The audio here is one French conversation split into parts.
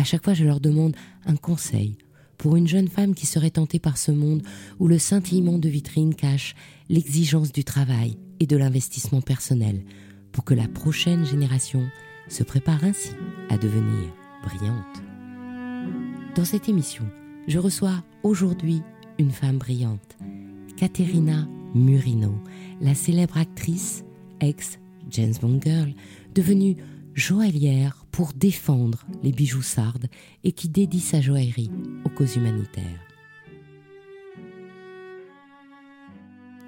À chaque fois, je leur demande un conseil pour une jeune femme qui serait tentée par ce monde où le scintillement de vitrine cache l'exigence du travail et de l'investissement personnel pour que la prochaine génération se prépare ainsi à devenir brillante. Dans cette émission, je reçois aujourd'hui une femme brillante, Caterina Murino, la célèbre actrice ex-James Bond Girl, devenue joaillière pour défendre les bijoux sardes et qui dédie sa joaillerie aux causes humanitaires.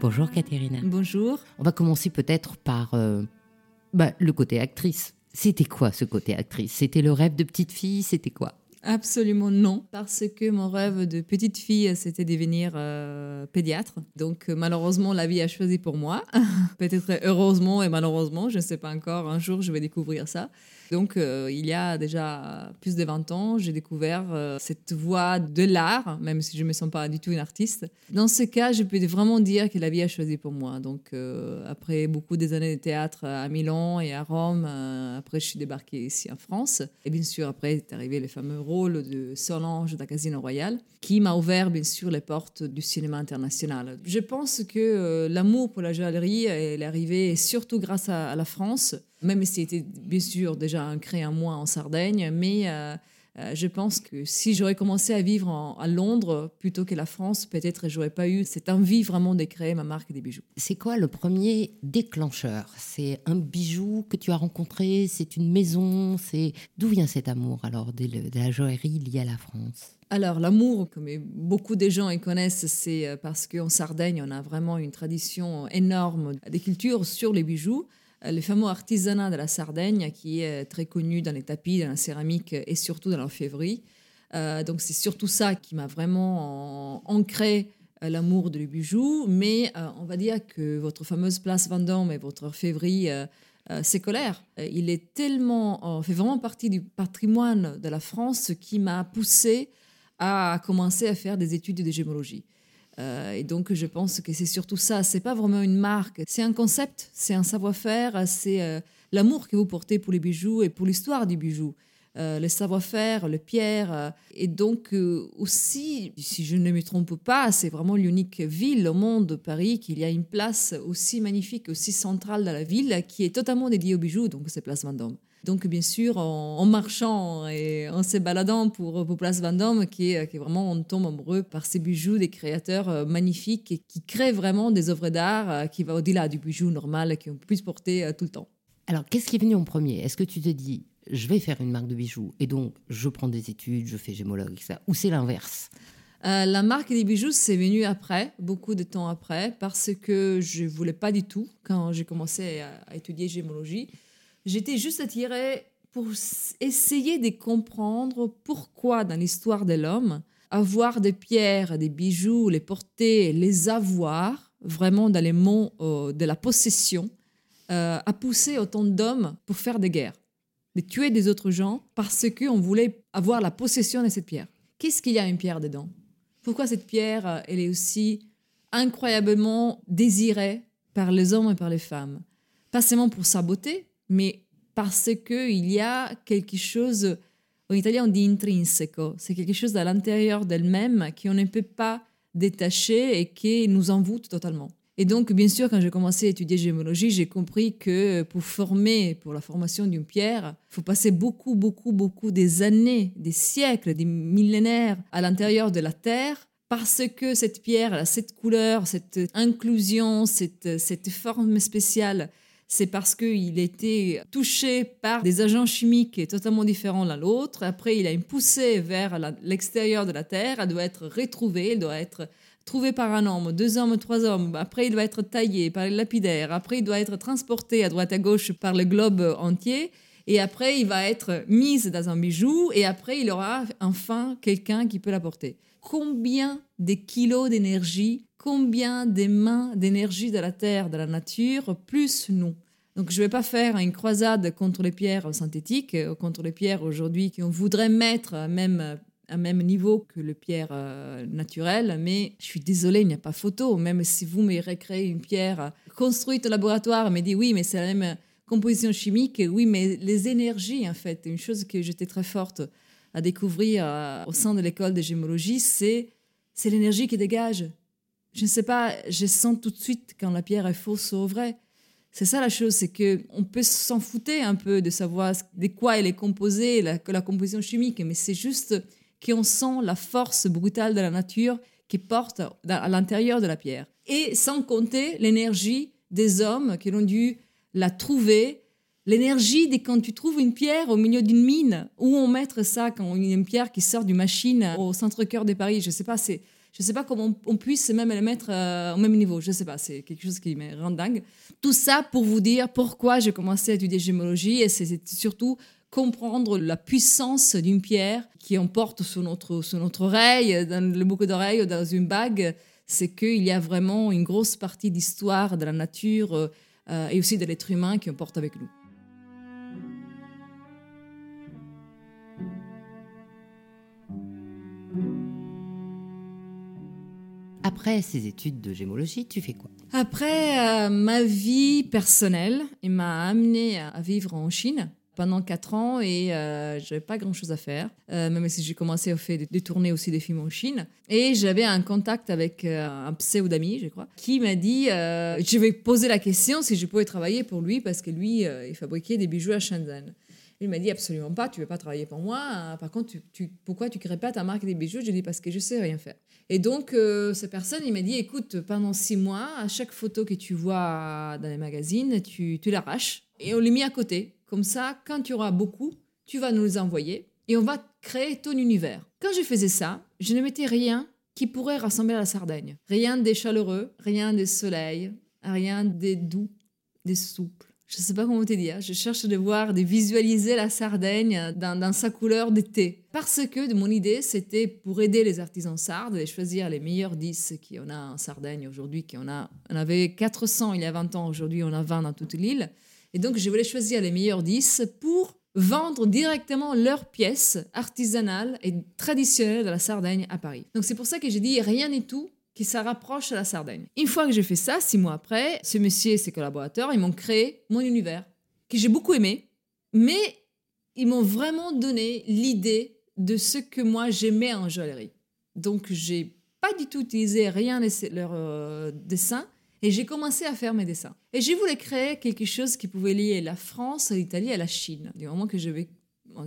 Bonjour Caterina. Bonjour. On va commencer peut-être par euh, bah, le côté actrice. C'était quoi ce côté actrice? C'était le rêve de petite fille? C'était quoi? Absolument non, parce que mon rêve de petite fille, c'était devenir euh, pédiatre. Donc euh, malheureusement, la vie a choisi pour moi. Peut-être heureusement et malheureusement, je ne sais pas encore, un jour je vais découvrir ça. Donc, euh, il y a déjà plus de 20 ans, j'ai découvert euh, cette voie de l'art, même si je ne me sens pas du tout une artiste. Dans ce cas, je peux vraiment dire que la vie a choisi pour moi. Donc, euh, après beaucoup des années de théâtre à Milan et à Rome, après, je suis débarquée ici en France. Et bien sûr, après, est arrivé le fameux rôle de Solange dans Casino Royal, qui m'a ouvert, bien sûr, les portes du cinéma international. Je pense que l'amour pour la joaillerie est arrivé surtout grâce à la France même si c'était bien sûr déjà ancré en moi en Sardaigne, mais euh, euh, je pense que si j'aurais commencé à vivre à Londres plutôt que la France, peut-être j'aurais pas eu cette envie vraiment de créer ma marque des bijoux. C'est quoi le premier déclencheur? C'est un bijou que tu as rencontré C'est une maison C'est d'où vient cet amour alors de, la joaillerie liée à la France? Alors, l'amour, comme beaucoup de gens y connaissent, c'est euh, parce qu'en Sardaigne, on a vraiment une tradition énorme des cultures sur les bijoux. Euh, le fameux artisanat de la Sardaigne, qui est très connu dans les tapis, dans la céramique et surtout dans l'orfèvrerie. Euh, donc c'est surtout ça qui m'a vraiment ancré euh, l'amour du bijou. Mais on va dire que votre fameuse place Vendôme et votre orfèvrerie, c'est colère. il est tellement, fait vraiment partie du patrimoine de la France qui m'a poussé à commencer à faire des études de gémologie. Euh, et donc, je pense que c'est surtout ça. C'est pas vraiment une marque. C'est un concept, c'est un savoir-faire, c'est euh, l'amour que vous portez pour les bijoux et pour l'histoire du bijou. Euh, le savoir-faire, le pierre. et donc, aussi, si je ne me trompe pas, c'est vraiment l'unique ville au monde, Paris, qu'il y a une place aussi magnifique, aussi centrale dans la ville, qui est totalement dédiée aux bijoux, donc c'est Place Vendôme. Donc, bien sûr, en, marchant et en se baladant pour, pour Place Vendôme, qui est, qui est, vraiment, on tombe amoureux par ces bijoux des créateurs euh, magnifiques et qui créent vraiment des œuvres d'art euh, qui vont au-delà du bijou normal qu'on puisse porter euh, tout le temps. Alors, qu'est-ce qui est venu en premier? Est-ce que tu te dis, je vais faire une marque de bijoux et donc je prends des études, je fais gémologue, ça, ou c'est l'inverse? La marque des bijoux, c'est venu après, beaucoup de temps après, parce que je voulais pas du tout, quand j'ai commencé à, à étudier gémologie, J'étais juste attirée pour essayer de comprendre pourquoi dans l'histoire de l'homme, avoir des pierres, des bijoux, les porter, les avoir, vraiment dans les mots euh, de la possession, euh, a poussé autant d'hommes pour faire des guerres, de tuer des autres gens parce qu'on voulait avoir la possession de cette pierre. Qu'est-ce qu'il y a une pierre dedans? Pourquoi cette pierre, euh, elle est aussi incroyablement désirée par les hommes et par les femmes? Pas seulement pour sa beauté, mais parce qu'il y a quelque chose, en italien on dit intrinseco, c'est quelque chose à l'intérieur d'elle-même qu'on ne peut pas détacher et qui nous envoûte totalement. Et donc, bien sûr, quand j'ai commencé à étudier gémologie, j'ai compris que pour former, pour la formation d'une pierre, il faut passer beaucoup, beaucoup, beaucoup des années, des siècles, des millénaires à l'intérieur de la Terre parce que cette pierre a cette couleur, cette inclusion, cette, cette forme spéciale c'est parce qu'il été touché par des agents chimiques totalement différents l'un l'autre. Après, il a une poussée vers l'extérieur de la Terre. Elle doit être retrouvée, elle doit être trouvée par un homme, deux hommes, trois hommes. Après, il doit être taillé par les lapidaires. Après, il doit être transporté à droite à gauche par le globe entier. Et après, il va être mis dans un bijou. Et après, il aura enfin quelqu'un qui peut l'apporter. Combien de kilos d'énergie combien des mains d'énergie de la terre, de la nature, plus nous? Donc je ne vais pas faire une croisade contre les pierres synthétiques, euh, contre les pierres aujourd'hui qu'on voudrait mettre à même, à même niveau que les pierres euh, naturelles, mais je suis désolée, il n'y a pas photo. Même si vous me recréez une pierre construite au laboratoire, me dit oui, mais c'est la même composition chimique, oui, mais les énergies, en fait, une chose que j'étais très forte à découvrir euh, au sein de l'école de gémologie, c'est l'énergie qui dégage je ne sais pas, je sens tout de suite quand la pierre est fausse ou vraie. C'est ça la chose, c'est que on peut s'en foutre un peu de savoir de quoi elle est composée, la, la composition chimique, mais c'est juste qu'on sent la force brutale de la nature qui porte à l'intérieur de la pierre. Et sans compter l'énergie des hommes qui ont dû la trouver, l'énergie de quand tu trouves une pierre au milieu d'une mine, où on mettre ça quand une pierre qui sort d'une machine au centre-cœur de Paris, je sais pas, c'est je ne sais pas comment on puisse même les mettre euh, au même niveau. Je ne sais pas, c'est quelque chose qui me rend dingue. Tout ça pour vous dire pourquoi j'ai commencé à étudier gémologie et c'est surtout comprendre la puissance d'une pierre qui emporte sur notre, sur notre oreille, dans le boucle d'oreille ou dans une bague. C'est qu'il y a vraiment une grosse partie d'histoire de la nature euh, et aussi de l'être humain qui emporte avec nous. Après ces études de gémologie, tu fais quoi? Après, euh, ma vie personnelle, il m'a amené à vivre en Chine pendant quatre ans et euh, j'avais pas grand chose à faire, euh, même si j'ai commencé à faire des, tournées aussi des films en Chine. Et j'avais un contact avec euh, un pseudo-ami, je crois, qui m'a dit Je vais poser la question si je pouvais travailler pour lui parce que lui, il fabriquait des bijoux à Shenzhen. Il m'a dit absolument pas, tu ne veux pas travailler pour moi. Par contre, tu, pourquoi tu crées pas ta marque des bijoux? Je lui ai dit parce que je sais rien faire. Et donc, euh, cette personne, il m'a dit écoute, pendant six mois, à chaque photo que tu vois dans les magazines, tu, tu l'arraches et on les met à côté. Comme ça, quand tu auras beaucoup, tu vas nous les envoyer et on va créer ton univers. Quand je faisais ça, je ne mettais rien qui pourrait rassembler la Sardaigne. Rien des chaleureux, rien des soleils, rien des doux, des souples je ne sais pas comment te dire, je cherche de voir, de visualiser la Sardaigne dans, sa couleur d'été. Parce que mon idée, c'était pour aider les artisans sardes et choisir les meilleurs 10 qu'on a en Sardaigne aujourd'hui, qu'on a, on avait 400 il y a 20 ans, aujourd'hui on a 20 dans toute l'île. Et donc je voulais choisir les meilleurs 10 pour vendre directement leurs pièces artisanales et traditionnelles de la Sardaigne à Paris. Donc c'est pour ça que j'ai dit rien n'est tout, qui se rapproche de la Sardaigne. Une fois que j'ai fait ça, six mois après, ce monsieur et ses collaborateurs, ils m'ont créé mon univers, que j'ai beaucoup aimé, mais ils m'ont vraiment donné l'idée de ce que moi j'aimais en joaillerie. Donc j'ai pas du tout utilisé rien de leurs euh, dessins et j'ai commencé à faire mes dessins. Et j'ai voulu créer quelque chose qui pouvait lier la France, l'Italie et la Chine, du moment que je vais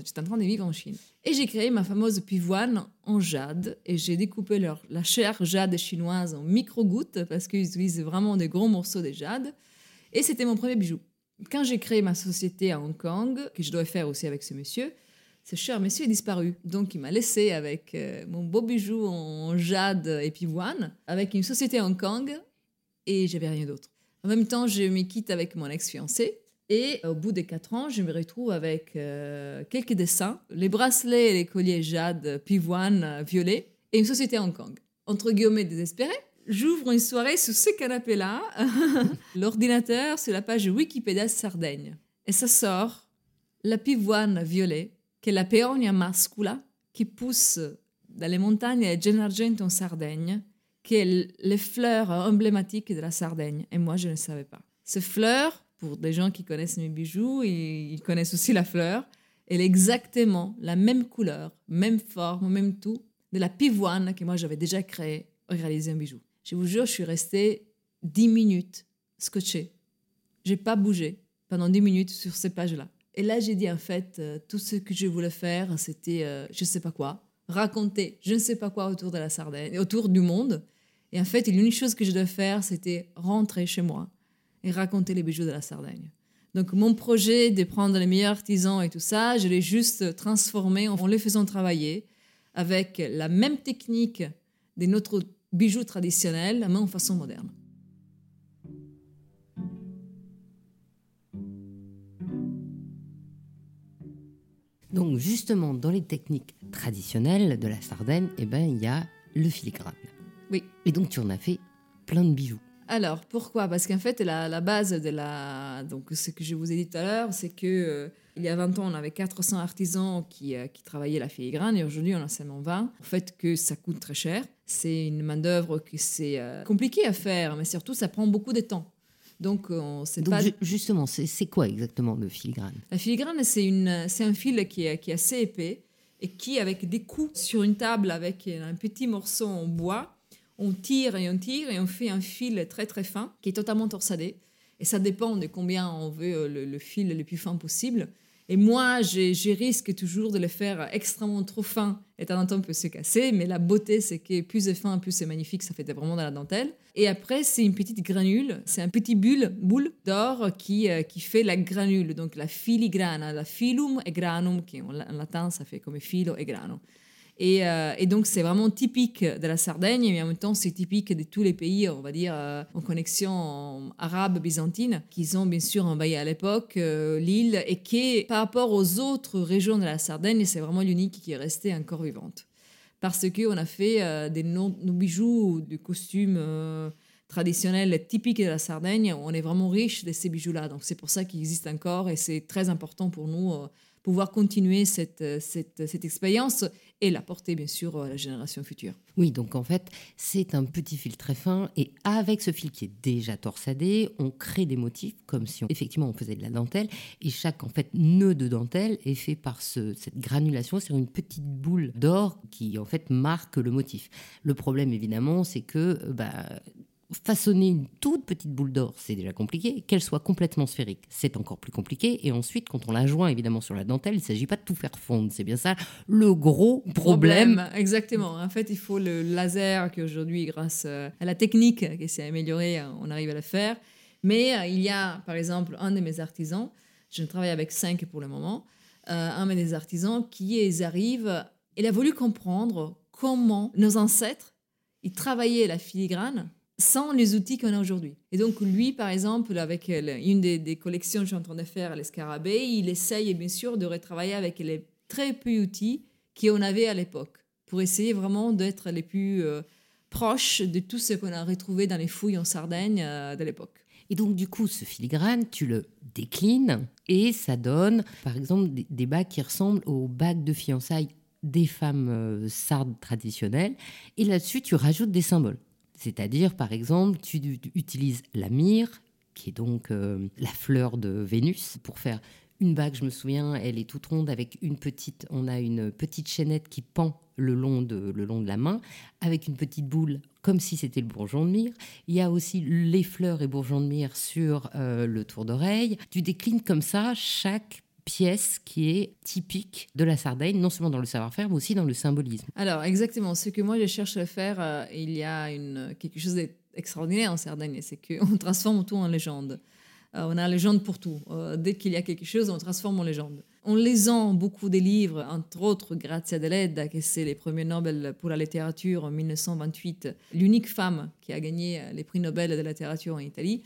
j'étais en train de vivre en Chine. Et j'ai créé ma fameuse pivoine en jade et j'ai découpé leur, la chair jade chinoise en micro-gouttes parce qu'ils utilisent vraiment des gros morceaux de jade. Et c'était mon premier bijou. Quand j'ai créé ma société à Hong Kong, que je dois faire aussi avec ce monsieur, ce cher monsieur est disparu. Donc il m'a laissé avec euh, mon beau bijou en jade et pivoine, avec une société à Hong Kong et j'avais rien d'autre. En même temps, je me quitte avec mon ex-fiancé et au bout de quatre ans, je me retrouve avec euh, quelques dessins, les bracelets et les colliers jade, pivoine, euh, violet, et une société à Hong Kong. Entre guillemets désespéré, j'ouvre une soirée sous ce canapé-là, l'ordinateur sur la page Wikipédia Sardaigne. Et ça sort la pivoine violet, qui est la peonia mascula, qui pousse dans les montagnes de Gennargento en Sardaigne, qui est les fleurs emblématiques de la Sardaigne. Et moi, je ne savais pas. Ces fleurs pour des gens qui connaissent mes bijoux, et ils connaissent aussi la fleur. Elle est exactement la même couleur, même forme, même tout de la pivoine que moi j'avais déjà créée pour réaliser un bijou. Je vous jure, je suis restée 10 minutes scotché. J'ai pas bougé pendant 10 minutes sur ces pages-là. Et là, j'ai dit en fait, euh, tout ce que je voulais faire, c'était euh, je sais pas quoi, raconter je ne sais pas quoi autour de la Sardaigne, autour du monde. Et en fait, l'unique chose que je devais faire, c'était rentrer chez moi et raconter les bijoux de la Sardaigne. Donc mon projet de prendre les meilleurs artisans et tout ça, je l'ai juste transformé en les faisant travailler avec la même technique de notre bijoux traditionnel, mais en façon moderne. Donc justement, dans les techniques traditionnelles de la Sardaigne, eh ben, il y a le filigrane. Oui. Et donc tu en as fait plein de bijoux. Alors, pourquoi? Parce qu'en fait, la, la, base de la... Donc, ce que je vous ai dit tout à l'heure, c'est que euh, il y a 20 ans, on avait 400 artisans qui, euh, qui travaillaient la filigrane et aujourd'hui, on en a seulement 20. En fait, que ça coûte très cher. C'est une main-d'œuvre que c'est euh, compliqué à faire, mais surtout, ça prend beaucoup de temps. Donc, c'est pas... justement, c'est quoi exactement le filigrane? La filigrane, c'est un fil qui est, qui est assez épais et qui, avec des coups sur une table avec un petit morceau en bois, on tire et on tire et on fait un fil très très fin qui est totalement torsadé. Et ça dépend de combien on veut euh, le, fil le plus fin possible. Et moi, je risque toujours de le faire extrêmement trop fin. Et en temps, peut se casser. Mais la beauté, c'est que plus c'est fin, plus c'est magnifique. Ça fait vraiment de la dentelle. Et après, c'est une petite granule. C'est un petit bulle, boule d'or qui, euh, qui fait la granule. Donc la filigrana, la filum et granum, qui en latin, ça fait comme filo et grano. Euh, et, donc, c'est vraiment typique de la Sardaigne, mais en même temps, c'est typique de tous les pays, on va dire, euh, en connexion arabe, byzantine, qu'ils ont bien sûr envahi à l'époque euh, l'île et qui, par rapport aux autres régions de la Sardaigne, c'est vraiment l'unique qui est restée encore vivante. Parce qu'on a fait des nos bijoux, des costumes traditionnels typiques de la Sardaigne, on est vraiment riche de ces bijoux-là. Donc, c'est pour ça qu'ils existent encore et c'est très important pour nous pouvoir continuer cette, cette expérience et la porter bien sûr à la génération future. Oui, donc en fait, c'est un petit fil très fin et avec ce fil qui est déjà torsadé, on crée des motifs comme si on, effectivement on faisait de la dentelle et chaque en fait nœud de dentelle est fait par ce, cette granulation sur une petite boule d'or qui en fait marque le motif. Le problème évidemment, c'est que bah, façonner une toute petite boule d'or, c'est déjà compliqué. Qu'elle soit complètement sphérique, c'est encore plus compliqué. Et ensuite, quand on la joint évidemment sur la dentelle, il ne s'agit pas de tout faire fondre. C'est bien ça le gros problème. Exactement. En fait, il faut le laser qui aujourd'hui, grâce euh, à la technique qui s'est améliorée, euh, on arrive à le faire. Mais euh, il y a, par exemple, un de mes artisans, je travaille avec cinq pour le moment, un de mes artisans qui arrive, il a voulu comprendre comment nos ancêtres, ils travaillaient la filigrane sans les outils qu'on a aujourd'hui. Et donc, lui, par exemple, avec une des, collections que je suis en train de faire à l'escarabée, il essaye bien sûr de retravailler avec les très peu d'outils qu'on avait à l'époque, pour essayer vraiment d'être les plus euh, proches de tout ce qu'on a retrouvé dans les fouilles en Sardaigne euh, de l'époque. Et donc, du coup, ce filigrane, tu le déclines et ça donne, par exemple, des, bagues qui ressemblent aux bagues de fiançailles des femmes euh, sardes traditionnelles. Et là-dessus, tu rajoutes des symboles. C'est-à-dire, par exemple, tu utilises la myrrhe, qui est donc euh, la fleur de Vénus, pour faire une bague. Je me souviens, elle est toute ronde avec une petite. On a une petite chaînette qui pend le long de, le long de la main, avec une petite boule, comme si c'était le bourgeon de myrrhe. Il y a aussi les fleurs et bourgeons de myrrhe sur euh, le tour d'oreille. Tu déclines comme ça chaque pièce qui est typique de la Sardaigne, non seulement dans le savoir-faire, mais aussi dans le symbolisme. Alors, exactement. Ce que moi, je cherche à faire, euh, il y a une, quelque chose d'extraordinaire en Sardaigne, c'est qu'on transforme tout en légende. Euh, on a légende pour tout. Euh, dès qu'il y a quelque chose, on transforme en légende. En lisant beaucoup des livres, entre autres Grazia Deledda, qui c'est les premiers Nobel pour la littérature en 1928, l'unique femme qui a gagné les prix Nobel de la littérature en Italie,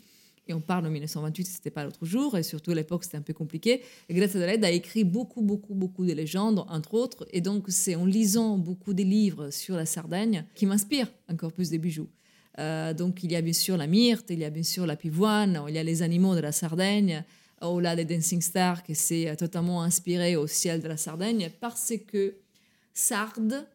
et on parle en 1928, c'était pas l'autre jour, et surtout à l'époque c'était un peu compliqué. Et Greta Thunberg a écrit beaucoup, beaucoup, beaucoup de légendes, entre autres, et donc c'est en lisant beaucoup de livres sur la Sardaigne qui m'inspire encore plus des bijoux. Euh, donc il y a bien sûr la myrte, il y a bien sûr la pivoine, il y a les animaux de la Sardaigne, au-delà des Dancing Stars, qui s'est totalement inspiré au ciel de la Sardaigne, parce que Sardes,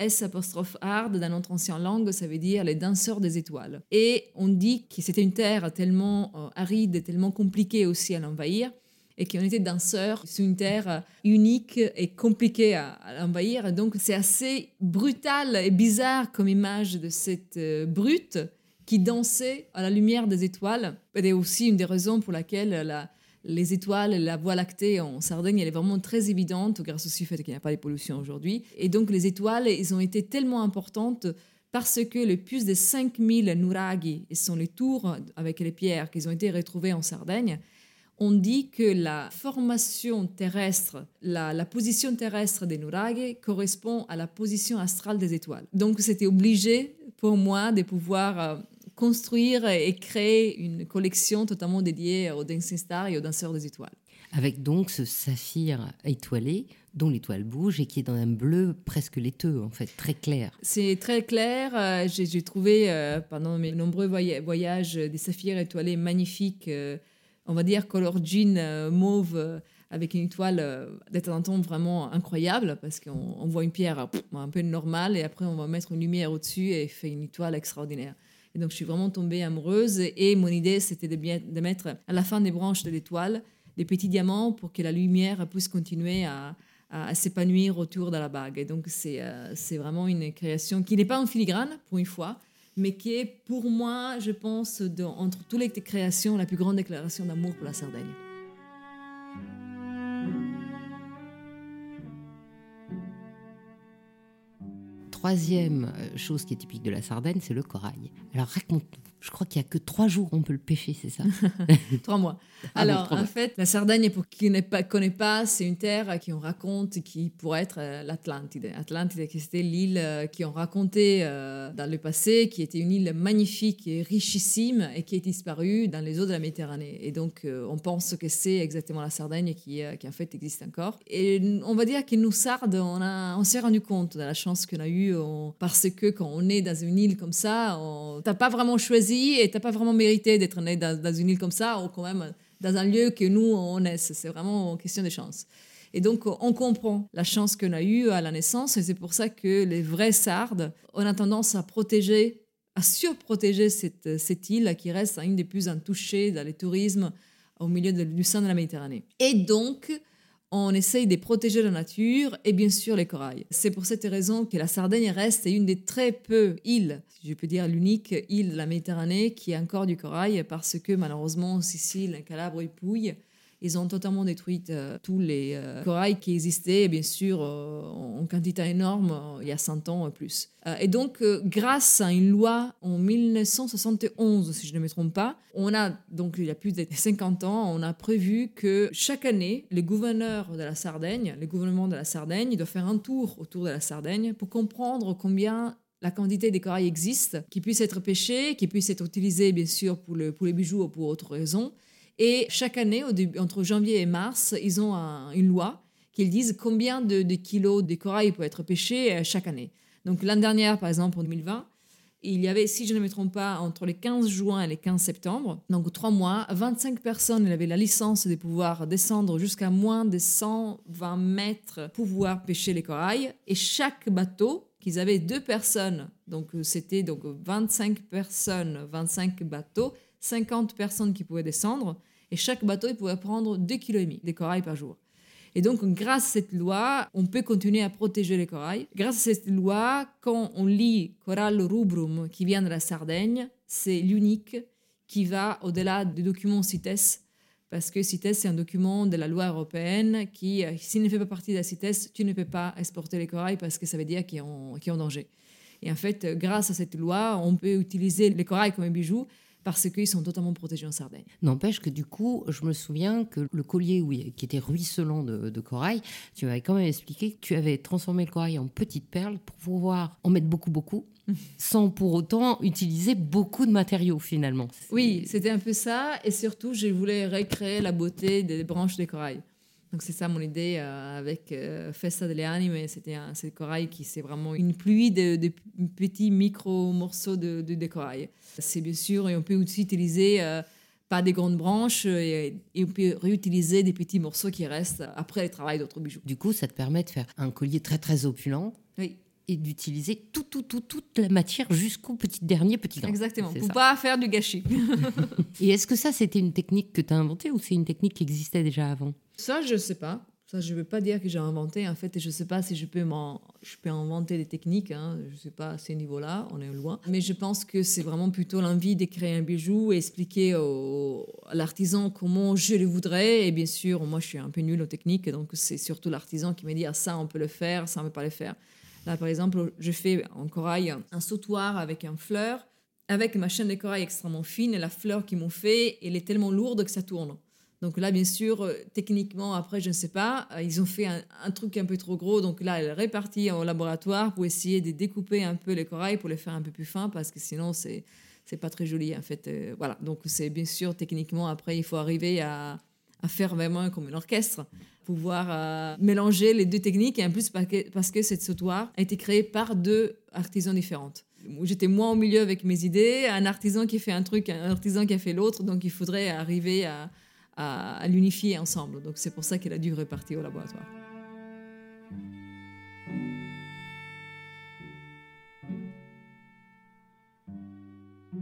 S apostrophe hard dans notre ancienne langue, ça veut dire les danseurs des étoiles. Et on dit que c'était une terre tellement euh, aride, tellement compliquée aussi à l'envahir, et qu'on était danseurs sur une terre euh, unique et compliquée à, l'envahir. Donc c'est assez brutal et bizarre comme image de cette euh, brute qui dansaient à la lumière des étoiles. C'est aussi une des raisons pour laquelle la, les étoiles, la voie lactée en Sardaigne, elle est vraiment très évidente grâce au fait qu'il n'y a pas de pollution aujourd'hui. Et donc les étoiles, ils ont été tellement importantes parce que le plus de 5000 nuraghi, ce sont les tours avec les pierres qui ont été retrouvées en Sardaigne, on dit que la formation terrestre, la, position terrestre des nuraghi correspond à la position astrale des étoiles. Donc c'était obligé pour moi de pouvoir euh, construire et créer une collection totalement dédiée aux dancing stars et aux danseurs des étoiles. Avec donc ce saphir étoilé dont l'étoile bouge et qui est dans un bleu presque laiteux, en fait, très clair. C'est très clair. Euh, j'ai trouvé euh, pendant mes nombreux voyages des saphirs étoilés magnifiques, euh, on va dire color jean mauve avec une étoile temps en temps vraiment incroyable parce qu'on voit une pierre un peu normale et après on va mettre une lumière au-dessus et fait une étoile extraordinaire. Et donc, je suis vraiment tombée amoureuse. Et mon idée, c'était de, mettre à la fin des branches de l'étoile des petits diamants pour que la lumière puisse continuer à, s'épanouir autour de la bague. Et donc, euh, c'est vraiment une création qui n'est pas en filigrane, pour une fois, mais qui est, pour moi, je pense, entre toutes les créations, la plus grande déclaration d'amour pour la Sardaigne. Troisième euh, chose qui est typique de la Sardaigne, c'est le corail. Alors raconte je crois qu'il n'y a que trois jours on peut le pêcher, c'est ça Trois mois. Ah Alors, en fait, la Sardaigne, pour qui ne connaît pas, c'est une terre qui on raconte qui pourrait être euh, l'Atlantide. Atlantide, qui c'était l'île euh, qui on racontait euh, dans le passé, qui était une île magnifique et richissime et qui est disparue dans les eaux de la Méditerranée. Et donc, on pense que c'est exactement la Sardaigne qui, qui, en fait existe encore. Et on va dire que nous, Sardes, on, on s'est rendu compte de la chance qu'on a eue parce que quand on est dans une île comme ça, on n'a pas vraiment choisi et tu n'as pas vraiment mérité d'être né dans, une île comme ça ou quand même dans un lieu que nous, on est. C'est vraiment question de chance. Et donc, on comprend la chance qu'on a eue à la naissance et c'est pour ça que les vrais sardes, on a tendance à protéger, à surprotéger cette, cette île qui reste une des plus intouchées dans le tourisme au milieu du sein de la Méditerranée. Et donc, on essaye de protéger la nature et bien sûr les corails. C'est pour cette raison que la Sardaigne reste une des très peu îles, si je peux dire l'unique île de la Méditerranée qui a encore du corail parce que malheureusement Sicile, Calabre et Pouille ils ont totalement détruit euh, tous les euh, corails qui existaient, bien sûr, euh, en quantité énorme, il y a 100 ans et plus. et donc, grâce à une loi en 1971, si je ne me trompe pas, on a, donc il y a plus de 50 ans, on a prévu que chaque année, les gouverneurs de la Sardaigne, les gouvernements de la Sardaigne, doivent faire un tour autour de la Sardaigne pour comprendre combien la quantité des corails existe, qui puissent être pêchés, qui puissent être utilisés, bien sûr, pour, le, pour les bijoux ou pour autres raisons, et chaque année, entre janvier et mars, ils ont une loi qui disent combien de, kilos de corail peut être pêché euh, chaque année. Donc l'année dernière, par exemple, en 2020, il y avait, si je ne me trompe pas, entre les 15 juin et les 15 septembre, donc trois mois, 25 personnes avaient la licence de pouvoir descendre jusqu'à moins de 120 mètres pour pouvoir pêcher les corails. Et chaque bateau, qu'ils avaient deux personnes, donc c'était donc 25 personnes, 25 bateaux, 50 personnes qui pouvaient descendre, et chaque bateau il pouvait prendre 2,5 kg de corail par jour. Et donc, grâce à cette loi, on peut continuer à protéger les corails. Grâce à cette loi, quand on lit Coral rubrum, qui vient de la Sardaigne, c'est l'unique qui va au-delà du document CITES, parce que CITES, c'est un document de la loi européenne qui, euh, s'il ne fait pas partie de la CITES, tu ne peux pas exporter les corails parce que ça veut dire qu'ils sont en danger. Et en fait, grâce à cette loi, on peut utiliser les corails comme un bijou parce qu'ils sont totalement protégés en Sardaigne. N'empêche que du coup, je me souviens que le collier oui, qui était ruisselant de, corail, tu m'avais quand même expliqué que tu avais transformé le corail en petites perles pour pouvoir en mettre beaucoup, beaucoup, sans pour autant utiliser beaucoup de matériaux finalement. Oui, c'était un peu ça. Et surtout, je voulais recréer la beauté des branches des corail. Donc c'est ça mon idée euh, avec euh, Festa delle Anime, c'était un corail qui c'est vraiment une pluie de, petits micro morceaux de, de, corail. C'est bien sûr et on peut aussi utiliser euh, pas des grandes branches et, on peut réutiliser des petits morceaux qui restent après le travail d'autres bijoux. Du coup, ça te permet de faire un collier très très opulent. Oui et d'utiliser tout, tout, tout, toute la matière jusqu'au petit dernier petit grain. Exactement, pour pas faire du gâchis. et est-ce que ça, c'était une technique que tu as inventée ou c'est une technique qui existait déjà avant? Ça, je ne sais pas. Ça, je ne veux pas dire que j'ai inventé, en fait, et je ne sais pas si je peux, je peux inventer des techniques, hein. je ne sais pas à ce niveau-là, on est loin. Mais je pense que c'est vraiment plutôt l'envie de créer un bijou et expliquer au, à l'artisan comment je le voudrais. Et bien sûr, moi, je suis un peu nulle aux techniques, donc c'est surtout l'artisan qui me dit, ah, ça, on peut le faire, ça, on ne peut pas le faire. Par exemple, je fais en corail un sautoir avec un fleur, avec ma chaîne de corail extrêmement fine, et la fleur qu'ils m'ont fait, elle est tellement lourde que ça tourne. Donc là, bien sûr, euh, techniquement, après, je ne sais pas, euh, ils ont fait un, truc un peu trop gros. Donc là, elle est répartie au laboratoire pour essayer de découper un peu les corails pour les faire un peu plus fins parce que sinon, c'est c'est pas très joli en fait. Euh, voilà, donc c'est bien sûr techniquement après il faut arriver à, à faire vraiment comme un orchestre, pouvoir mélanger les deux techniques et en plus parce que, cette sautoir a été créée par deux artisans différentes. J'étais moins au milieu avec mes idées, un artisan qui fait un truc, un artisan qui a fait l'autre, donc il faudrait arriver à, à, l'unifier ensemble. Donc c'est pour ça qu'elle a dû repartir au laboratoire.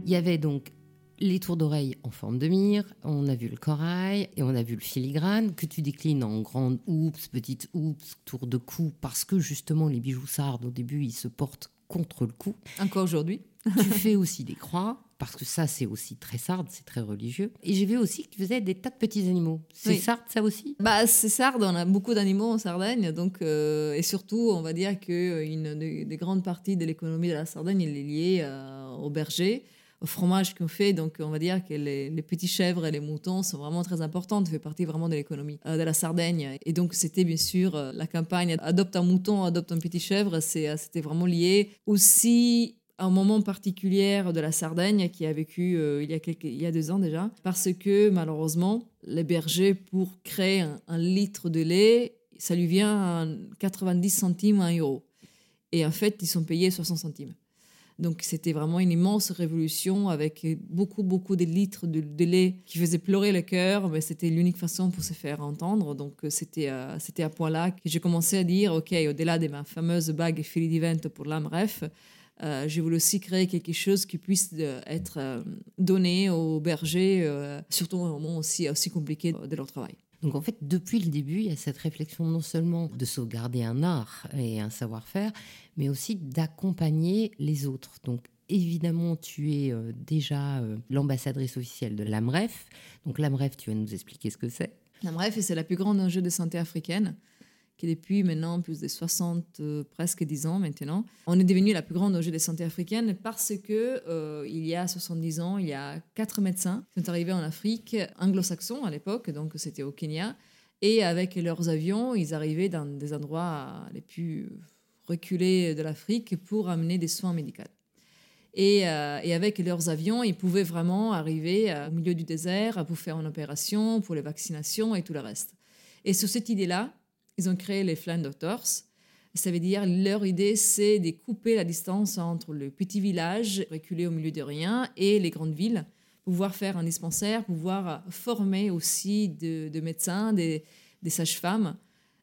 Il y avait donc les tours d'oreille en forme de mire, on a vu le corail et on a vu le filigrane que tu déclines en grande houppes, petite houppes, tour de cou, parce que justement les bijoux sardes au début ils se portent contre le cou. Encore aujourd'hui. tu fais aussi des croix parce que ça, c'est aussi très sarde, c'est très religieux. Et j'ai vu aussi que tu faisais des tas de petits animaux. C'est sarde, ça aussi? Bah, c'est sarde, on a beaucoup d'animaux en Sardaigne, donc, euh, et surtout, on va dire qu'une des, grandes parties de l'économie de la Sardaigne, est liée euh, au berger, au fromage qu'on fait, donc on va dire que les, petits chèvres et les moutons sont vraiment très importants, ça fait partie vraiment de l'économie euh, de la Sardaigne. Et donc, c'était bien sûr la campagne Adopte un mouton, adopte un petit chèvre, c'était vraiment lié aussi un moment particulier de la Sardaigne qui a vécu euh, il, y a deux ans déjà, parce que malheureusement, les bergers, pour créer un, litre de lait, ça lui vient à 90 centimes ou 1 euro. Et en fait, ils sont payés 60 centimes. Donc c'était vraiment une immense révolution avec beaucoup, beaucoup de litres de, lait qui faisaient pleurer le cœur, mais c'était l'unique façon pour se faire entendre. Donc c'était euh, c'était à point là que j'ai commencé à dire, OK, au-delà de ma fameuse bague Philly d'Event pour l'AMREF, euh, j'ai voulu aussi créer quelque chose qui puisse euh, être euh, donné aux bergers, surtout un moment aussi, aussi compliqué de leur travail. Donc en fait, depuis le début, il y a cette réflexion non seulement de sauvegarder un art et un savoir-faire, mais aussi d'accompagner les autres. Donc évidemment, tu es déjà l'ambassadrice officielle de l'AMREF. Donc l'AMREF, tu vas nous expliquer ce que c'est. L'AMREF, c'est la plus grande enjeu de santé africaine qui depuis maintenant plus de 60, euh, presque 10 ans maintenant, on est devenu la plus grande ONG de santé africaine parce que euh, il y a 70 ans, il y a quatre médecins qui sont arrivés en Afrique anglo-saxon à l'époque, donc c'était au Kenya, et avec leurs avions, ils arrivaient dans des endroits les plus reculés de l'Afrique pour amener des soins médicaux. Et, euh, et, avec leurs avions, ils pouvaient vraiment arriver au milieu du désert pour faire une opération, pour les vaccinations et tout le reste. Et sur cette idée-là, ils ont créé les Flying Doctors. Ça veut dire, leur idée, c'est de couper la distance entre le petit village, reculé au milieu de rien, et les grandes villes, pouvoir faire un dispensaire, pouvoir former aussi de, médecins, des, sages-femmes,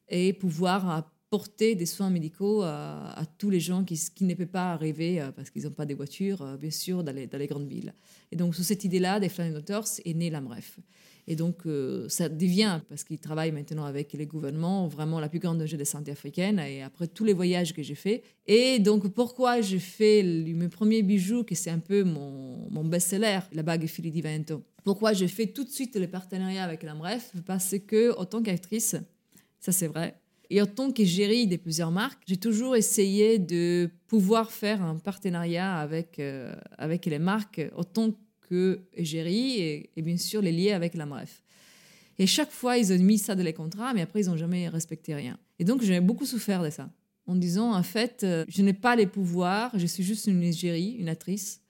et pouvoir apporter des soins médicaux à, tous les gens qui, qui ne peuvent pas arriver, euh, parce qu'ils n'ont pas de voitures, euh, bien sûr, dans les, grandes villes. Et donc, sous cette idée-là, des Flying Doctors est née l'AMREF. Et donc, euh, ça devient, parce qu'il travaille maintenant avec les gouvernements, vraiment la plus grande ONG de santé africaine, et après tous les voyages que j'ai faits. Et donc, pourquoi j'ai fait mes premiers bijoux, que c'est un peu mon, best-seller, la bague Fili di Vento Pourquoi j'ai fait tout de suite le partenariat avec l'AMREF Parce que, en tant qu'actrice, ça c'est vrai, et en tant que gérie de plusieurs marques, j'ai toujours essayé de pouvoir faire un partenariat avec, euh, avec les marques autant que et, bien sûr les lier avec la MREF. Et chaque fois, ils ont mis ça dans les contrats, mais après, ils n'ont jamais respecté rien. Et donc, j'ai beaucoup souffert de ça, en disant, en fait, euh, je n'ai pas les pouvoirs, je suis juste une égérie, une actrice,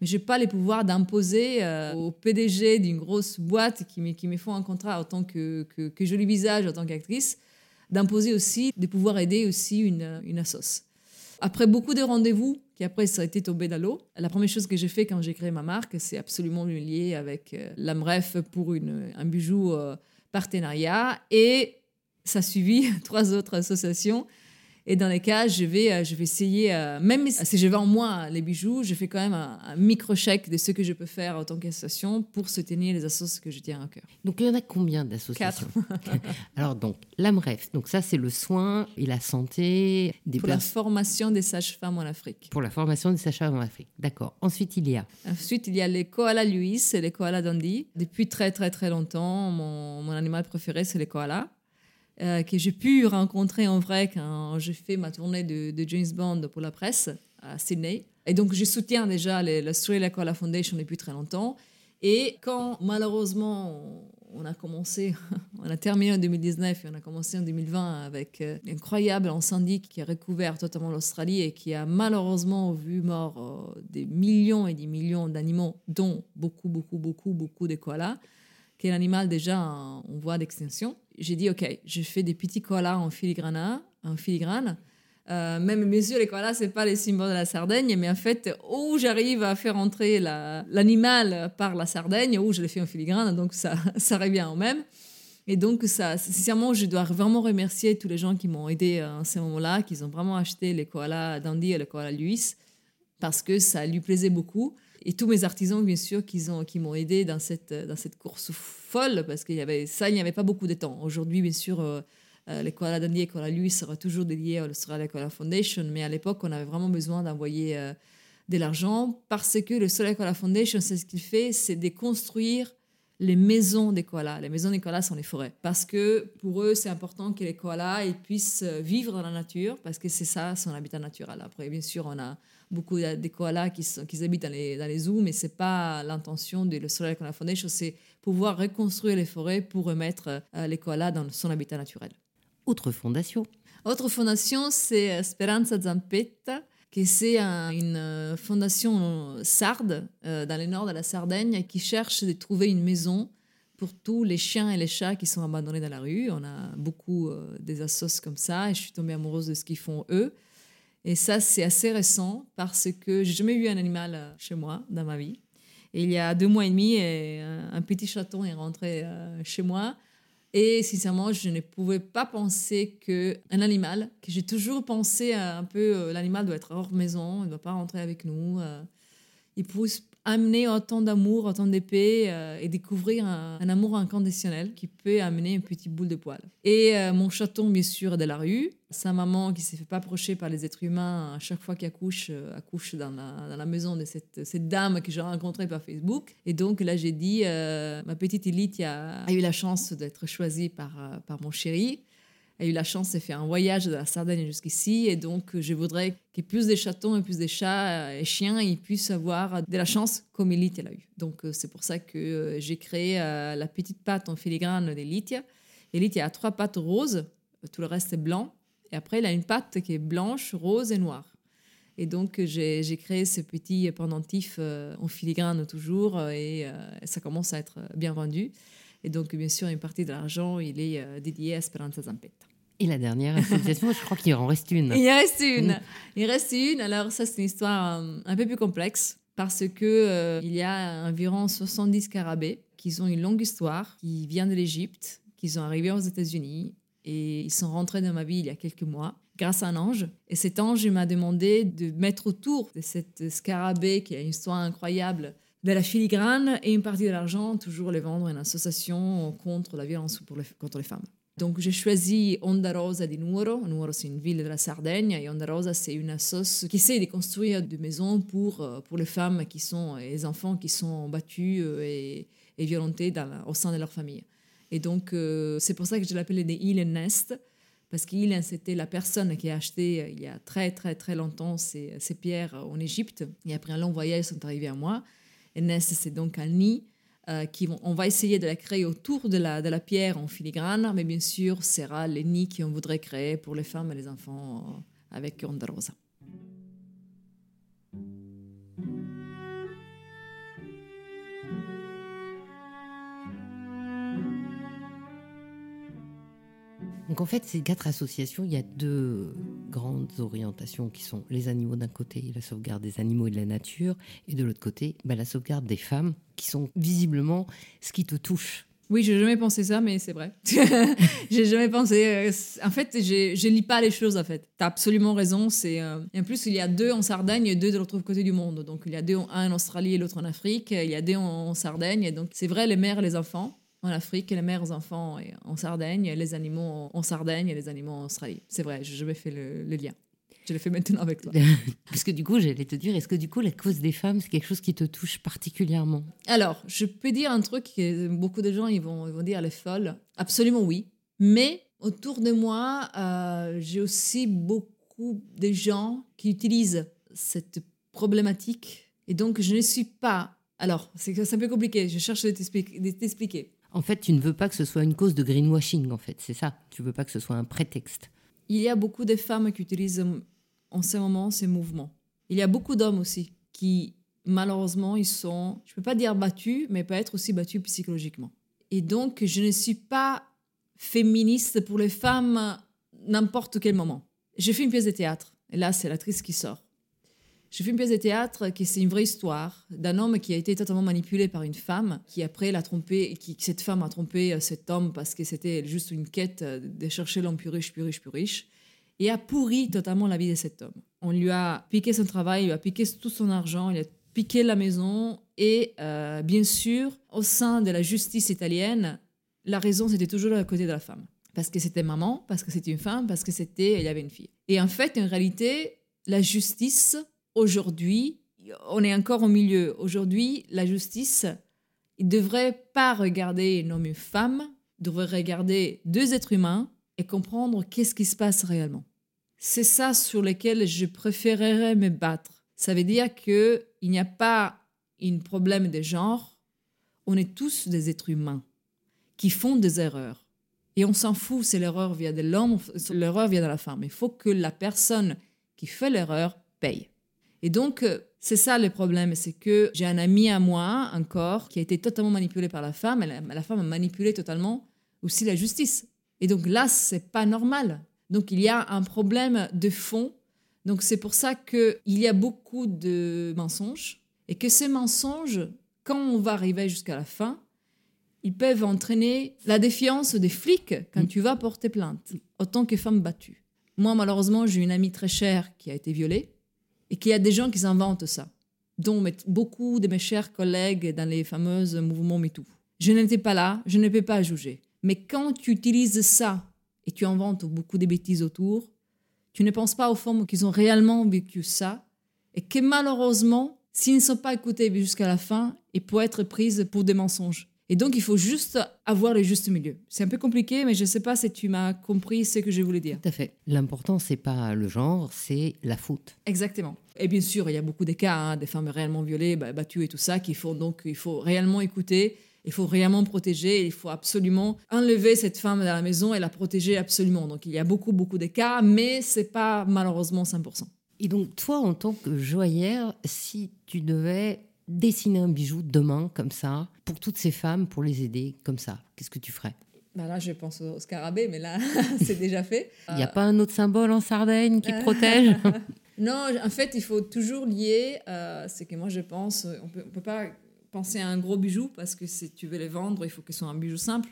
mais je n'ai pas les pouvoirs d'imposer euh, au PDG d'une grosse boîte qui me, qui me font un contrat en tant que, que, que joli visage, en tant qu'actrice, d'imposer aussi, de pouvoir aider aussi une, une assoce. Après beaucoup de rendez-vous, qui après ça a été tombé dans l'eau, la première chose que j'ai fait quand j'ai créé ma marque, c'est absolument me lier avec euh, l'AMREF pour une, un bijou euh, partenariat. Et ça a suivi trois autres associations Et dans les cas, je vais, euh, je vais essayer, euh, même si je vends moi les bijoux, je fais quand même un, micro-chèque de ce que je peux faire en tant qu'association pour soutenir les associations que je tiens à cœur. Donc il y en a combien d'associations Alors donc l'AMREF, donc ça c'est le soin et la santé des Pour la formation des sages-femmes en Afrique. Pour la formation des sages-femmes en Afrique, d'accord. Ensuite il y a Ensuite il y a les koalas Luis et les koalas Dandy. Depuis très très très longtemps, mon, mon animal préféré c'est les koalas. Euh, que j'ai pu rencontrer en vrai quand j'ai fait ma tournée de, James Bond pour la presse à Sydney. Et donc, je soutiens déjà l'Australia Koala Foundation depuis très longtemps. Et quand malheureusement on a commencé, on a terminé en 2019 et on a commencé en 2020 avec euh, incroyable incendie qui a recouvert totalement l'Australie et qui a malheureusement vu mort euh, des millions et des millions d'animaux, dont beaucoup, beaucoup, beaucoup, beaucoup de koalas, qui est déjà en voie d'extinction j'ai dit, OK, je fais des petits koalas en filigrane. En filigrane. Euh, même sûr, les koalas, c'est pas les symboles de la Sardaigne, mais en fait, où j'arrive à faire entrer l'animal par la Sardaigne, où je le fais en filigrane, donc ça, ça revient au même. Et donc, ça, sincèrement, je dois vraiment remercier tous les gens qui m'ont aidé à euh, ce moment-là, qui ont vraiment acheté les koalas Dandy et les koalas Luis, parce que ça lui plaisait beaucoup et tous mes artisans, bien sûr, qui, ont, m'ont aidé dans cette, dans cette course folle, parce qu'il y avait ça, il n'y avait pas beaucoup de temps. Aujourd'hui, bien sûr, euh, euh, l'école à et l'école lui sera toujours dédiée à Cola Foundation, mais à l'époque, on avait vraiment besoin d'envoyer euh, de l'argent parce que le Australia Cola Foundation, c'est ce qu'il fait, c'est de construire les maisons des koalas. Les maisons des koalas sont les forêts. Parce que pour eux, c'est important que les koalas ils puissent vivre dans la nature, parce que c'est ça son habitat naturel. Après, bien sûr, on a beaucoup de koalas qui, qui habitent dans les, dans les zoos, mais ce n'est pas l'intention de l'Australia Koala Foundation, c'est pouvoir reconstruire les forêts pour remettre euh, les koalas dans son habitat naturel. Autre fondation Autre fondation, c'est euh, Speranza Zampetta, qui c'est une euh, fondation sarde dans le nord de la Sardaigne qui cherche de trouver une maison pour tous les chiens et les chats qui sont abandonnés dans la rue. On a beaucoup des assos comme ça et je suis tombée amoureuse de ce qu'ils font eux. Et ça, c'est assez récent parce que j'ai jamais eu un animal euh, chez moi dans ma vie. Et il y a deux mois et demi, un petit chaton est rentré euh, chez moi. Et sincèrement, je ne pouvais pas penser qu'un animal, que j'ai toujours pensé un peu, euh, l'animal doit être hors maison, il ne doit pas rentrer avec nous. il pousse amener autant d'amour, autant d'épée euh, et découvrir un, amour inconditionnel qui peut amener une petite boule de poil. Et euh, mon chaton, bien sûr, de la rue, sa maman qui s'est fait pas approcher par les êtres humains à chaque fois qu'il accouche, euh, accouche dans la, dans la, maison de cette, cette dame que j'ai rencontrée par Facebook. Et donc là, j'ai dit, ma petite Elite a, a, eu la chance d'être choisie par, par mon chéri a eu la chance de faire un voyage de la Sardaigne jusqu'ici. Et donc, je voudrais que plus de chatons et plus de chats euh, et chiens ils puissent avoir de la chance comme Elite a eu. Donc, euh, c'est pour ça que euh, j'ai créé la petite pâte en filigrane d'Elite. Elite a trois pattes roses, tout le reste est blanc. Et après, il a une pâte qui est blanche, rose et noire. Et donc, j'ai créé ce petit pendentif en filigrane toujours et ça commence à être bien vendu. Et donc, bien sûr, une partie de l'argent, il est dédié à Esperanza Zampetta. Et la dernière association, je crois qu'il en reste une. Il en reste une. Mm. Il reste une. Alors ça, c'est une histoire euh, un peu plus complexe parce que euh, il y a environ 70 scarabées qui ont une longue histoire, qui viennent de l'Égypte, qui sont arrivés aux États-Unis et ils sont rentrés dans ma vie il y a quelques mois grâce à un ange. Et cet ange m'a demandé de mettre autour de cette scarabée qui a une histoire incroyable de la filigrane et une partie de l'argent, toujours les vendre à une association contre la violence pour contre les femmes. Donc j'ai choisi Onda Rosa di Nuoro. Nuoro, c'est une ville de la Sardaigne et Onda Rosa, c'est une sauce qui essaie de construire des maisons pour, euh, pour les femmes qui sont, et les enfants qui sont battus euh, et, et violentés dans, au sein de leur famille. Et donc euh, c'est pour ça que je l'appelais des Îles Nest, parce qu'Ilen, c'était la personne qui a acheté il y a très très très longtemps ces, ces pierres en Égypte. Et après un long voyage, sont arrivées à moi. Et Nest, c'est donc un nid euh, qui on va essayer de la créer autour de la, pierre en filigrane, mais bien sûr, sera les nids qu'on voudrait créer pour les femmes et les enfants avec Onda Rosa. Donc en fait, ces quatre associations, il y a deux grandes orientations qui sont les animaux d'un côté, la sauvegarde des animaux et de la nature, et de l'autre côté, bah, la sauvegarde des femmes, qui sont visiblement ce qui te touche Oui, j'ai jamais pensé ça, mais c'est vrai. j'ai jamais pensé. euh, En fait, je lis pas les choses. En fait, t'as absolument raison. C'est euh, en plus il y a deux en Sardaigne et deux de l'autre côté du monde. Donc il y a deux, un en Australie et l'autre en Afrique. Il y a deux en, Sardaigne. Donc c'est vrai, les mères et les enfants en Afrique, les mères aux enfants en Sardaigne, les animaux en, Sardaigne et les animaux en Australie. C'est vrai, j'ai jamais fait le, le lien. Je le fais maintenant avec toi. Parce que du coup, j'allais te dire, est-ce que du coup, la cause des femmes, c'est quelque chose qui te touche particulièrement? Alors, je peux dire un truc que beaucoup de gens ils vont, ils vont dire elle est folle. Absolument oui. Mais autour de moi, euh, j'ai aussi beaucoup de gens qui utilisent cette problématique. Et donc, je ne suis pas... Alors, c'est un peu compliqué. Je cherche de t'expliquer. En fait, tu ne veux pas que ce soit une cause de greenwashing, en fait, c'est ça. Tu veux pas que ce soit un prétexte. Il y a beaucoup de femmes qui utilisent euh, en ce moment ces mouvements. Il y a beaucoup d'hommes aussi qui, malheureusement, ils sont, je ne peux pas dire battus, mais peut être aussi battus psychologiquement. Et donc, je ne suis pas féministe pour les femmes à n'importe quel moment. J'ai fait une pièce de théâtre, et là, c'est l'actrice qui sort. J'ai fait une pièce de théâtre qui c'est une vraie histoire d'un homme qui a été totalement manipulé par une femme qui après l'a trompé, qui cette femme a trompé euh, cet homme parce que c'était juste une quête euh, de chercher l'homme plus riche, plus riche, plus riche, et a pourri totalement la vie de cet homme. On lui a piqué son travail, il lui a piqué tout son argent, il a piqué la maison et euh, bien sûr au sein de la justice italienne, la raison c'était toujours à côté de la femme. Parce que c'était maman, parce que c'était une femme, parce que c'était il y avait une fille. Et en fait, en réalité, la justice aujourd'hui, on est encore au milieu. Aujourd'hui, la justice, il devrait pas regarder un homme et une femme, devrait regarder deux êtres humains et comprendre qu'est-ce qui se passe réellement. C'est ça sur lequel je préférerais me battre. Ça veut dire que il n'y a pas un problème de genre. On est tous des êtres humains qui font des erreurs. Et on s'en fout si l'erreur vient de l'homme ou l'erreur vient de la femme. Il faut que la personne qui fait l'erreur paye. Et donc, euh, c'est ça le problème, c'est que j'ai un ami à moi, encore, qui a été totalement manipulé par la femme, et la, femme a manipulé totalement aussi la justice. Et donc là, c'est pas normal. Donc il y a un problème de fond. Donc c'est pour ça qu'il y a beaucoup de mensonges, et que ces mensonges, quand on va arriver jusqu'à la fin, ils peuvent entraîner la défiance des flics quand tu vas porter plainte, autant que femme battue. Moi, malheureusement, j'ai une amie très chère qui a été violée et qu'il y a des gens qui s'inventent ça, dont beaucoup de mes chers collègues dans les fameux mouvements MeToo. Je n'étais pas là, je ne peux pas juger. Mais quand tu utilises ça et tu inventes beaucoup de bêtises autour, tu ne penses pas aux femmes qui ont réellement vécu ça et que malheureusement, s'ils ne sont pas écoutés jusqu'à la fin, ils peuvent être prises pour des mensonges. Et donc, il faut juste avoir le juste milieu. C'est un peu compliqué, mais je ne sais pas si tu m'as compris ce que je voulais dire. Tout à fait. L'important, c'est pas le genre, c'est la faute. Exactement. Et bien sûr, il y a beaucoup de cas, hein, des femmes réellement violées, bah, battues et tout ça, qu'il faut donc il faut réellement écouter, il faut réellement protéger, il faut absolument enlever cette femme de la maison et la protéger absolument. Donc il y a beaucoup, beaucoup de cas, mais c'est pas malheureusement 100%. Et donc, toi, en tant que joaillère, si tu devais dessiner un bijou demain, comme ça, pour toutes ces femmes, pour les aider, comme ça, qu'est-ce que tu ferais? Bah là, je pense au scarabée, mais là, c'est déjà fait. Il n'y a pas un autre symbole en Sardaigne qui protège? Non, en fait, il faut toujours lier. euh, c'est que moi, je pense, on peut, on peut pas penser à un gros bijou parce que si tu veux les vendre, il faut que ce soit un bijou simple.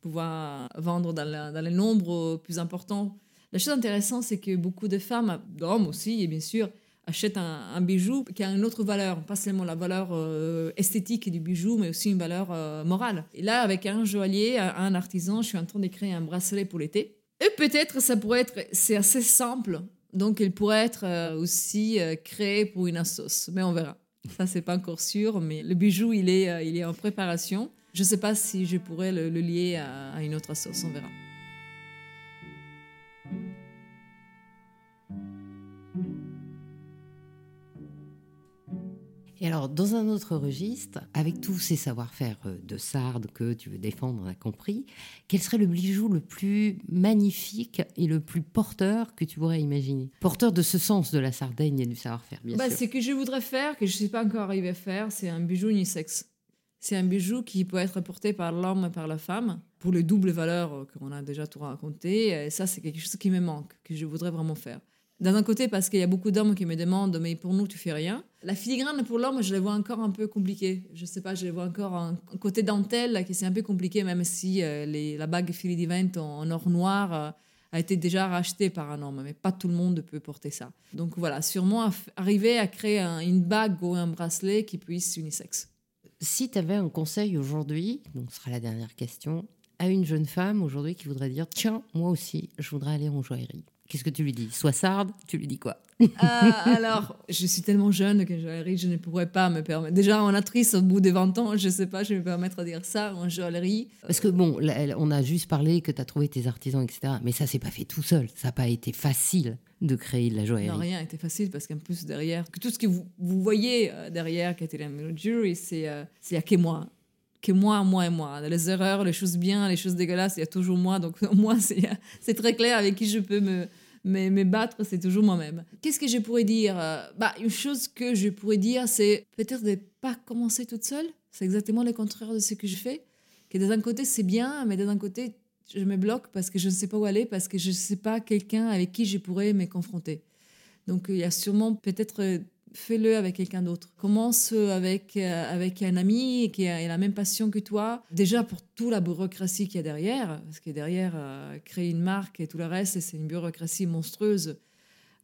Pouvoir vendre dans, les nombres plus importants. La chose intéressante, c'est que beaucoup de femmes, d'hommes aussi, et bien sûr, achètent un, bijou qui a une autre valeur, pas seulement la valeur euh, esthétique du bijou, mais aussi une valeur euh, morale. Et là, avec un joaillier, un, un artisan, je suis en train de créer un bracelet pour l'été. Et peut-être ça pourrait être, c'est assez simple, donc il pourrait être euh, aussi euh, créé pour une assos, mais on verra. Ça, c'est pas encore sûr, mais le bijou, il est, euh, il est en préparation. Je sais pas si je pourrais le, lier à, à une autre assos, on verra. Et alors, dans un autre registre, avec tous ces savoir-faire euh, de sarde que tu veux défendre, on a compris, quel serait le bijou le plus magnifique et le plus porteur que tu pourrais imaginer Porteur de ce sens de la Sardaigne et du savoir-faire, bien Bah, sûr. ce que je voudrais faire, que je ne suis pas encore arrivée à faire, c'est un bijou unisexe. C'est un bijou qui peut être porté par l'homme et par la femme, pour les doubles valeurs euh, qu'on a déjà tout raconté. Et ça, c'est quelque chose qui me manque, que je voudrais vraiment faire. D'un côté, parce qu'il y a beaucoup d'hommes qui me demandent, mais pour nous, tu fais rien. La filigrane pour l'homme, je les vois encore un peu compliquée. Je sais pas, je les vois encore un côté dentelle qui c'est un peu compliqué, même si euh, la bague Philly Divent en, or noir euh, a été déjà rachetée par un homme, mais pas tout le monde peut porter ça. Donc voilà, sûrement arriver à créer une bague ou un bracelet qui puisse unisexe. Si tu avais un conseil aujourd'hui, donc ce sera la dernière question, à une jeune femme aujourd'hui qui voudrait dire Tiens, moi aussi, je voudrais aller en joaillerie. Qu'est-ce que tu lui dis? Sois sarde, tu lui dis quoi? Euh, Alors, je suis tellement jeune que joaillerie, je ne pourrais pas me permettre. Déjà, en actrice, au bout de 20 ans, je ne sais pas, je vais me permettre de dire ça en joaillerie. Parce que bon, on a juste parlé que tu as trouvé tes artisans, etc. Mais ça, c'est pas fait tout seul. Ça n'a pas été facile de créer de la joaillerie. Non, rien n'a été facile parce qu'en plus, derrière, que tout ce que vous, vous voyez euh, derrière, qui était la Jury, c'est euh, il n'y a que moi que moi, moi et moi. Les erreurs, les choses bien, les choses dégueulasses, il y a toujours moi. Donc, moi, c'est très clair avec qui je peux me, mais me battre, c'est toujours moi-même. Qu'est-ce que je pourrais dire euh, bah, Une chose que je pourrais dire, c'est peut-être de ne pas commencer toute seule. C'est exactement le contraire de ce que je fais. Que d'un côté, c'est bien, mais d'un côté, je me bloque parce que je ne sais pas où aller, parce que je ne sais pas quelqu'un avec qui je pourrais me confronter. Donc, il y a sûrement peut-être fais-le avec quelqu'un d'autre. Commence avec, euh, avec un ami qui a, la même passion que toi. Déjà pour toute la bureaucratie qu'il y a derrière, parce que derrière, euh, créer une marque et tout le reste, c'est une bureaucratie monstrueuse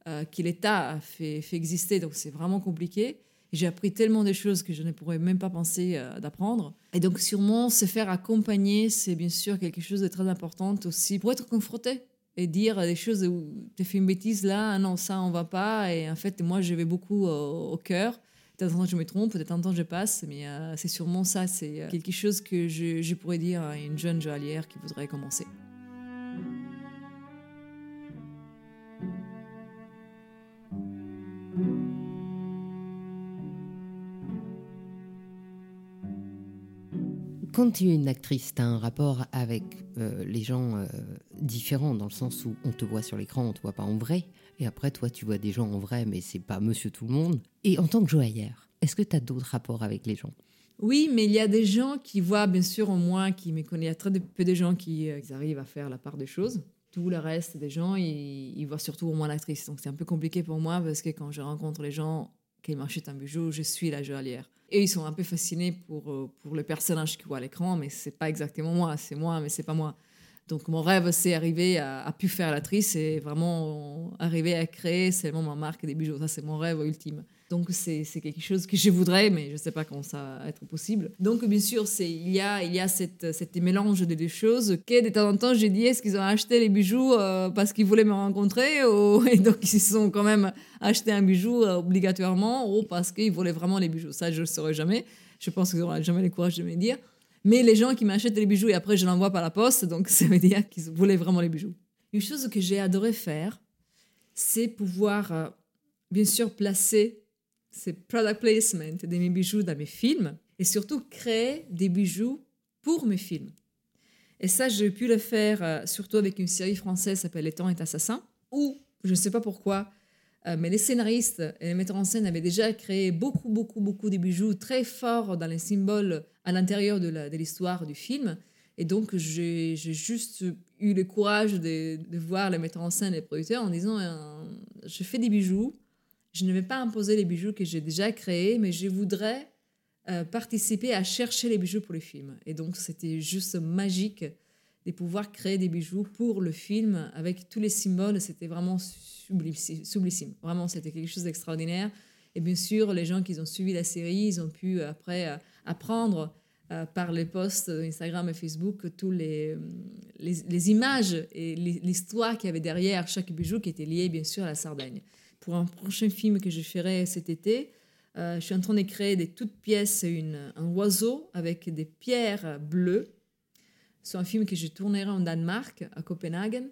euh, que l'État fait, fait exister. Donc c'est vraiment compliqué. J'ai appris tellement de choses que je ne pourrais même pas penser d'apprendre. Et donc sûrement se faire accompagner, c'est bien sûr quelque chose de très important aussi pour être confronté et dire des choses où tu fait une bêtise là, ah non, ça on va pas. Et en fait, moi, je vais beaucoup au, cœur. Peut-être un temps je me trompe, peut-être un temps je passe, mais euh, c'est sûrement ça. C'est euh, quelque chose que je, je, pourrais dire à une jeune joaillière qui voudrait commencer. Quand tu es une actrice, tu as un rapport avec euh, les gens euh, différents, dans le sens où on te voit sur l'écran, on te voit pas en vrai. Et après, toi, tu vois des gens en vrai, mais c'est pas monsieur tout le monde. Et en tant que joaillère, est-ce que tu as d'autres rapports avec les gens? Oui, mais il y a des gens qui voient, bien sûr, au moins, qui me connaissent. Il y a très peu de gens qui euh, arrivent à faire la part des choses. Tout le reste des gens, ils voient surtout au moins l'actrice. Donc c'est un peu compliqué pour moi parce que quand je rencontre les gens m'achètent un bijou, je suis la joaillière. Et ils sont un peu fascinés pour, euh, pour le personnage qu'ils voient à l'écran, mais c'est pas exactement moi, c'est moi, mais c'est pas moi. Donc mon rêve, c'est arriver à, à pu faire l'actrice et vraiment arriver à créer seulement ma marque des bijoux. Ça, c'est mon rêve ultime. Donc c'est quelque chose que je voudrais, mais je ne sais pas quand ça va être possible. Donc bien sûr, il y a, il y a cette, cette mélange de deux choses que de temps en temps, j'ai dit, est-ce qu'ils ont acheté les bijoux euh, parce qu'ils voulaient me rencontrer Et donc ils se sont quand même acheté un bijou euh, obligatoirement ou parce qu'ils voulaient vraiment les bijoux. Ça, je ne le saurais jamais. Je pense qu'ils n'auront jamais le courage de me dire. Mais les gens qui m'achètent les bijoux et après je l'envoie par la poste, donc ça veut dire qu'ils voulaient vraiment les bijoux. Une chose que j'ai adoré faire, c'est pouvoir, euh, bien sûr, placer c'est product placement de mes bijoux dans mes films et surtout créer des bijoux pour mes films. Et ça, j'ai pu le faire euh, surtout avec une série française s'appelle Les temps est assassin, où, je ne sais pas pourquoi, euh, mais les scénaristes et les metteurs en scène avaient déjà créé beaucoup, beaucoup, beaucoup de bijoux très forts dans les symboles à l'intérieur de l'histoire du film. Et donc, j'ai juste eu le courage de, de, voir les metteurs en scène et les producteurs en disant euh, Je fais des bijoux je ne vais pas imposer les bijoux que j'ai déjà créés, mais je voudrais euh, participer à chercher les bijoux pour le film. Et donc, c'était juste magique de pouvoir créer des bijoux pour le film avec tous les symboles. C'était vraiment sublissime. Vraiment, c'était quelque chose d'extraordinaire. Et bien sûr, les gens qui ont suivi la série, ils ont pu après euh, apprendre euh, par les posts Instagram et Facebook tous les, les, images et l'histoire qu'il y avait derrière chaque bijou qui était lié bien sûr à la Sardaigne pour un prochain film que je ferai cet été. Euh, je suis en train de créer des toutes pièces, un oiseau avec des pierres bleues. C'est un film que je tournerai en Danemark, à Copenhague.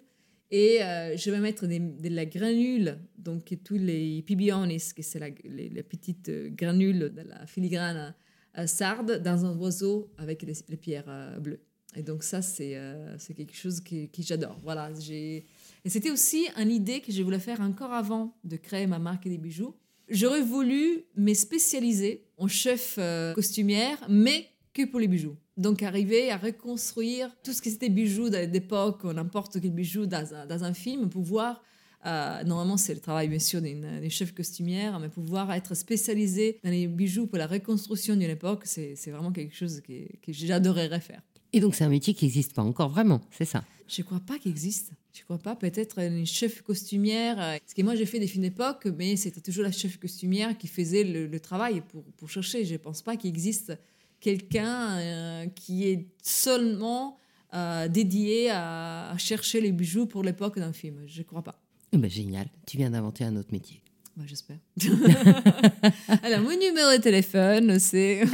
Et euh, je vais mettre de la granule, donc tous les pibionis, que c'est la, les, petites granules de la filigrane euh, sarde, dans un oiseau avec les, pierres bleues. Et donc ça, c'est c'est quelque chose que, que j'adore. Voilà, j'ai et c'était aussi une idée que je voulais faire encore avant de créer ma marque des bijoux. J'aurais voulu me spécialiser en chef euh, costumière, mais que pour les bijoux. Donc arriver à reconstruire tout ce qui était bijoux d'époque, n'importe quel bijou dans un, film, pouvoir Euh, normalement, c'est le travail, bien sûr, d'une chef costumière, mais pouvoir être spécialisé dans les bijoux pour la reconstruction d'une époque, c'est vraiment quelque chose que, que j'adorerais faire. Et donc, c'est un métier qui n'existe pas encore vraiment, c'est ça? Je ne crois pas qu'il existe. Je ne crois pas. Peut-être une chef costumière. Euh, parce que moi, j'ai fait des films d'époque, mais c'était toujours la chef costumière qui faisait le, travail pour, chercher. Je ne pense pas qu'il existe quelqu'un euh, qui est seulement euh, dédié à, chercher les bijoux pour l'époque d'un film. Je ne crois pas. Eh ben, génial. Tu viens d'inventer un autre métier. Bah, J'espère. Alors, mon numéro de téléphone, c'est. Et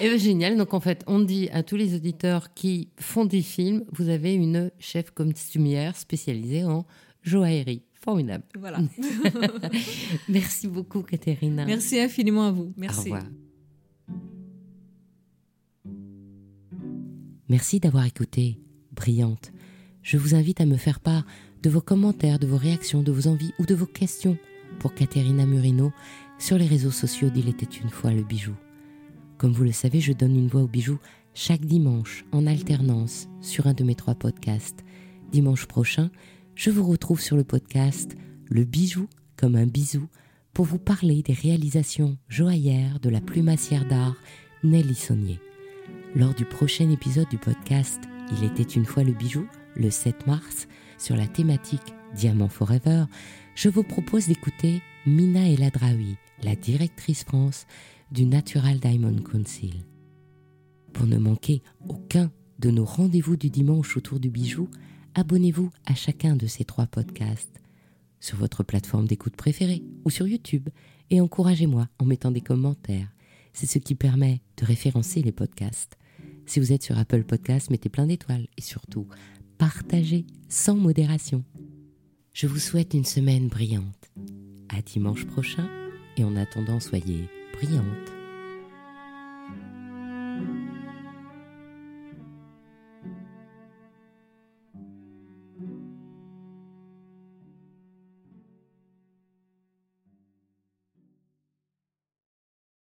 eh génial. Donc, en fait, on dit à tous les auditeurs qui font des films, vous avez une chef costumière spécialisée en joaillerie. Formidable. Voilà. Merci beaucoup, Katerina. Merci infiniment à vous. Merci. Au revoir. Merci d'avoir écouté. Brillante. Je vous invite à me faire part de vos commentaires, de vos réactions, de vos envies ou de vos questions pour Katerina Murino sur les réseaux sociaux d'Il était une fois le bijou. Comme vous le savez, je donne une voix au bijou chaque dimanche en alternance sur un de mes trois podcasts. Dimanche prochain, je vous retrouve sur le podcast Le bijou comme un bisou pour vous parler des réalisations joaillères de la plumassière d'art Nelly Saunier. Lors du prochain épisode du podcast Il était une fois le bijou, le 7 mars, sur la thématique Diamant Forever, je vous propose d'écouter Mina Eladraoui, la directrice France du Natural Diamond Council. Pour ne manquer aucun de nos rendez-vous du dimanche autour du bijou, abonnez-vous à chacun de ces trois podcasts sur votre plateforme d'écoute préférée ou sur YouTube et encouragez-moi en mettant des commentaires. C'est ce qui permet de référencer les podcasts. Si vous êtes sur Apple Podcasts, mettez plein d'étoiles et surtout, partagez sans modération. Je vous souhaite une semaine brillante. À dimanche prochain et en attendant, soyez brillante.